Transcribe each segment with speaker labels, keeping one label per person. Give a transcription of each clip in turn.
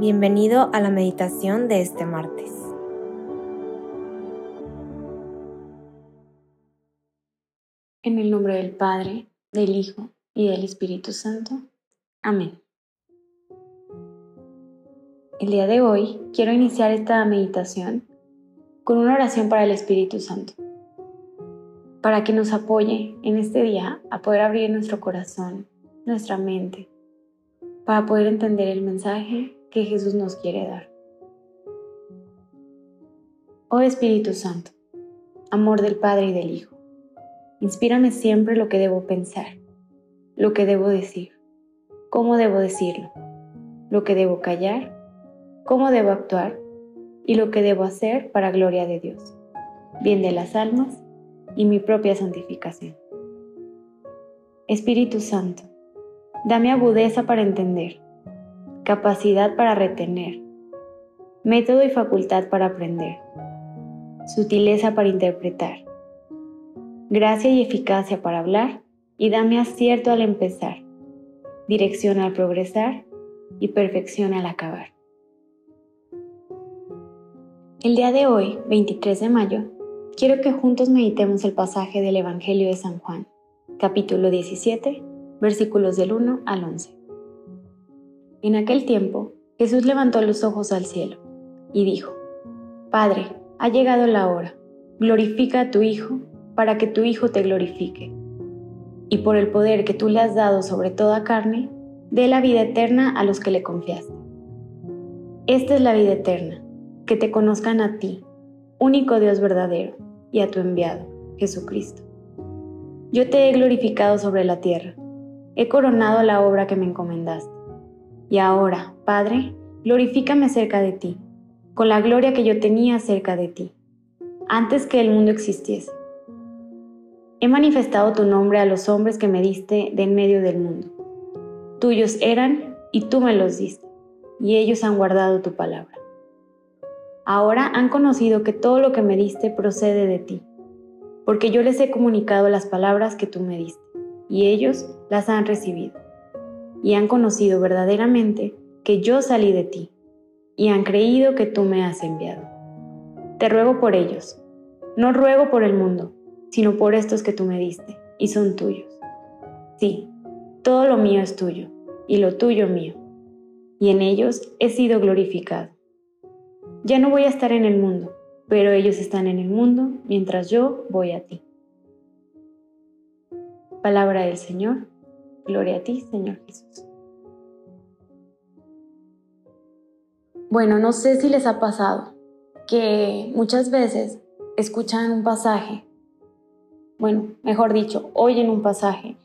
Speaker 1: Bienvenido a la meditación de este martes.
Speaker 2: En el nombre del Padre, del Hijo y del Espíritu Santo. Amén. El día de hoy quiero iniciar esta meditación con una oración para el Espíritu Santo, para que nos apoye en este día a poder abrir nuestro corazón, nuestra mente, para poder entender el mensaje que Jesús nos quiere dar. Oh Espíritu Santo, amor del Padre y del Hijo, inspírame siempre lo que debo pensar, lo que debo decir, cómo debo decirlo, lo que debo callar, cómo debo actuar y lo que debo hacer para gloria de Dios, bien de las almas y mi propia santificación. Espíritu Santo, dame agudeza para entender capacidad para retener, método y facultad para aprender, sutileza para interpretar, gracia y eficacia para hablar y dame acierto al empezar, dirección al progresar y perfección al acabar. El día de hoy, 23 de mayo, quiero que juntos meditemos el pasaje del Evangelio de San Juan, capítulo 17, versículos del 1 al 11. En aquel tiempo, Jesús levantó los ojos al cielo y dijo, Padre, ha llegado la hora, glorifica a tu Hijo para que tu Hijo te glorifique. Y por el poder que tú le has dado sobre toda carne, dé la vida eterna a los que le confiaste. Esta es la vida eterna, que te conozcan a ti, único Dios verdadero, y a tu enviado, Jesucristo. Yo te he glorificado sobre la tierra, he coronado la obra que me encomendaste y ahora, Padre, glorifícame cerca de ti, con la gloria que yo tenía cerca de ti, antes que el mundo existiese. He manifestado tu nombre a los hombres que me diste de en medio del mundo. Tuyos eran y tú me los diste, y ellos han guardado tu palabra. Ahora han conocido que todo lo que me diste procede de ti, porque yo les he comunicado las palabras que tú me diste, y ellos las han recibido y han conocido verdaderamente que yo salí de ti, y han creído que tú me has enviado. Te ruego por ellos, no ruego por el mundo, sino por estos que tú me diste, y son tuyos. Sí, todo lo mío es tuyo, y lo tuyo mío, y en ellos he sido glorificado. Ya no voy a estar en el mundo, pero ellos están en el mundo mientras yo voy a ti. Palabra del Señor. Gloria a ti, Señor Jesús. Bueno, no sé si les ha pasado que muchas veces escuchan un pasaje, bueno, mejor dicho, oyen un pasaje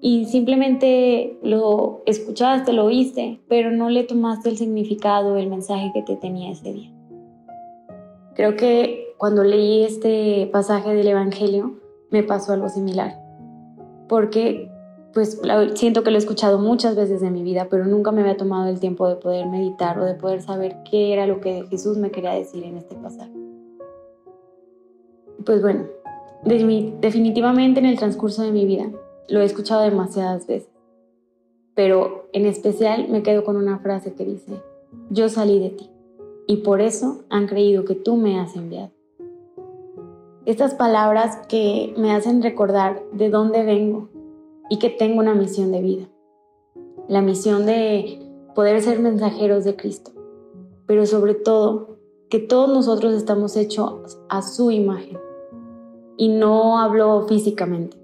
Speaker 2: y simplemente lo escuchaste, lo oíste, pero no le tomaste el significado, el mensaje que te tenía ese día. Creo que cuando leí este pasaje del Evangelio me pasó algo similar, porque pues siento que lo he escuchado muchas veces en mi vida, pero nunca me había tomado el tiempo de poder meditar o de poder saber qué era lo que Jesús me quería decir en este pasaje. Pues bueno, definitivamente en el transcurso de mi vida lo he escuchado demasiadas veces, pero en especial me quedo con una frase que dice, yo salí de ti y por eso han creído que tú me has enviado. Estas palabras que me hacen recordar de dónde vengo, y que tengo una misión de vida. La misión de poder ser mensajeros de Cristo, pero sobre todo que todos nosotros estamos hechos a su imagen y no hablo físicamente.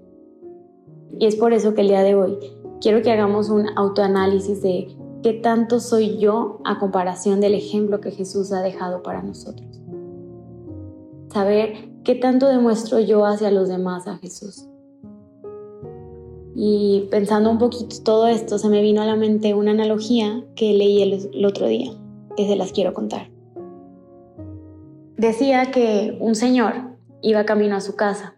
Speaker 2: Y es por eso que el día de hoy quiero que hagamos un autoanálisis de qué tanto soy yo a comparación del ejemplo que Jesús ha dejado para nosotros. Saber qué tanto demuestro yo hacia los demás a Jesús. Y pensando un poquito todo esto, se me vino a la mente una analogía que leí el, otro día, que se las quiero contar. Decía que un señor iba camino a su casa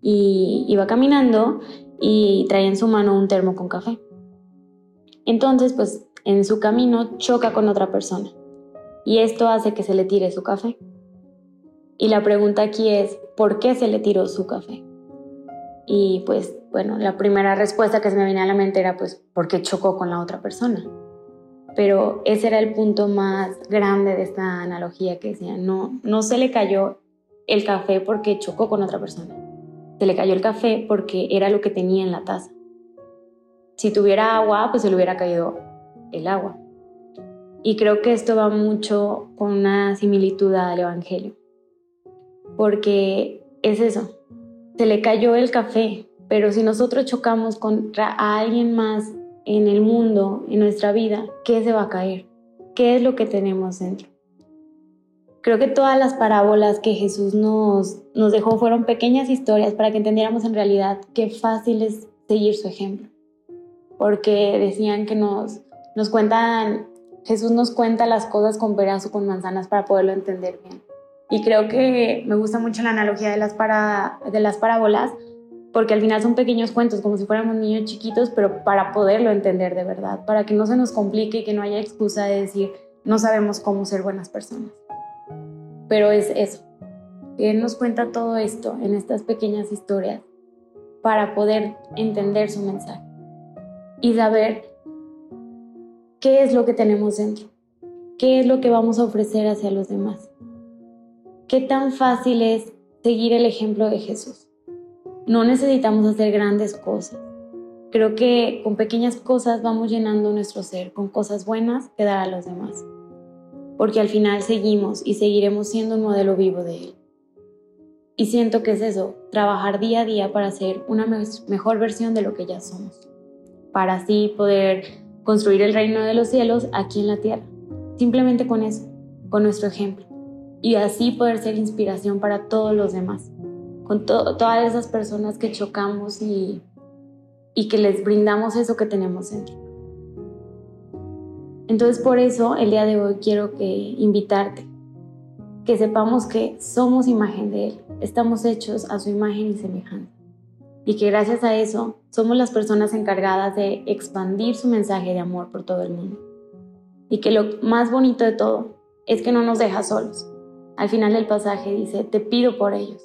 Speaker 2: y iba caminando y traía en su mano un termo con café. Entonces, pues en su camino choca con otra persona y esto hace que se le tire su café. Y la pregunta aquí es, ¿por qué se le tiró su café? Y pues bueno, la primera respuesta que se me viene a la mente era pues porque chocó con la otra persona. pero ese era el punto más grande de esta analogía que decía, no, no se le cayó el café porque chocó con otra persona, se le cayó el café porque era lo que tenía en la taza. Si tuviera agua, pues se le hubiera caído el agua. Y creo que esto va mucho con una similitud al Evangelio, porque es eso, se le cayó el café, pero si nosotros chocamos contra alguien más en el mundo, en nuestra vida, ¿qué se va a caer? ¿Qué es lo que tenemos dentro? Creo que todas las parábolas que Jesús nos, nos dejó fueron pequeñas historias para que entendiéramos en realidad qué fácil es seguir su ejemplo. Porque decían que nos, nos cuentan Jesús nos cuenta las cosas con peras o con manzanas para poderlo entender bien. Y creo que me gusta mucho la analogía de las, para, de las parábolas, porque al final son pequeños cuentos, como si fuéramos niños chiquitos, pero para poderlo entender de verdad, para que no se nos complique y que no haya excusa de decir, no sabemos cómo ser buenas personas. Pero es eso, Él nos cuenta todo esto en estas pequeñas historias para poder entender su mensaje y saber qué es lo que tenemos dentro, qué es lo que vamos a ofrecer hacia los demás. Qué tan fácil es seguir el ejemplo de Jesús. No necesitamos hacer grandes cosas. Creo que con pequeñas cosas vamos llenando nuestro ser, con cosas buenas que dar a los demás. Porque al final seguimos y seguiremos siendo un modelo vivo de Él. Y siento que es eso, trabajar día a día para ser una mejor versión de lo que ya somos. Para así poder construir el reino de los cielos aquí en la tierra. Simplemente con eso, con nuestro ejemplo. Y así poder ser inspiración para todos los demás, con todas esas personas que chocamos y, que les brindamos eso que tenemos dentro. Entonces por eso el día de hoy quiero que invitarte, que sepamos que somos imagen de Él, estamos hechos a su imagen y semejanza y que gracias a eso somos las personas encargadas de expandir su mensaje de amor por todo el mundo. Y que lo más bonito de todo es que no nos deja solos. Al final del pasaje dice, te pido por ellos.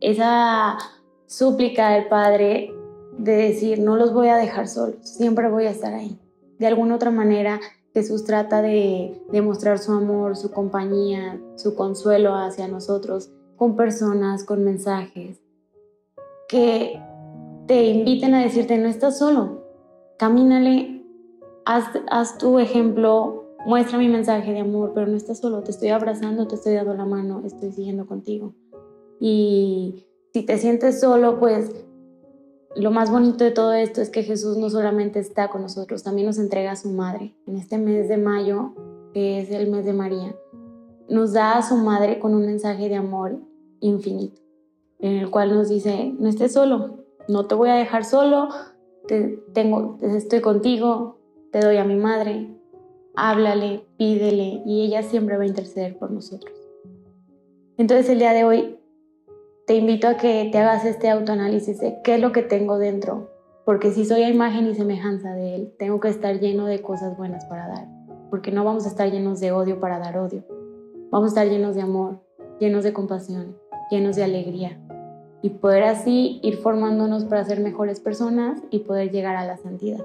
Speaker 2: Esa súplica del Padre de decir, no los voy a dejar solos, siempre voy a estar ahí. De alguna otra manera, Jesús trata de demostrar su amor, su compañía, su consuelo hacia nosotros con personas, con mensajes, que te inviten a decirte, no estás solo, camínale, haz, haz tu ejemplo, muestra mi mensaje de amor, pero no estás solo, te estoy abrazando, te estoy dando la mano, estoy siguiendo contigo. Y si te sientes solo, pues lo más bonito de todo esto es que Jesús no solamente está con nosotros, también nos entrega a su madre. En este mes de mayo, que es el mes de María, nos da a su madre con un mensaje de amor infinito en el cual nos dice, no estés solo, no te voy a dejar solo, te, tengo, estoy contigo, te doy a mi madre, háblale, pídele y ella siempre va a interceder por nosotros. Entonces el día de hoy te invito a que te hagas este autoanálisis de qué es lo que tengo dentro, porque si soy a imagen y semejanza de Él, tengo que estar lleno de cosas buenas para dar, porque no vamos a estar llenos de odio para dar odio, vamos a estar llenos de amor, llenos de compasión, llenos de alegría, y poder así ir formándonos para ser mejores personas y poder llegar a la santidad.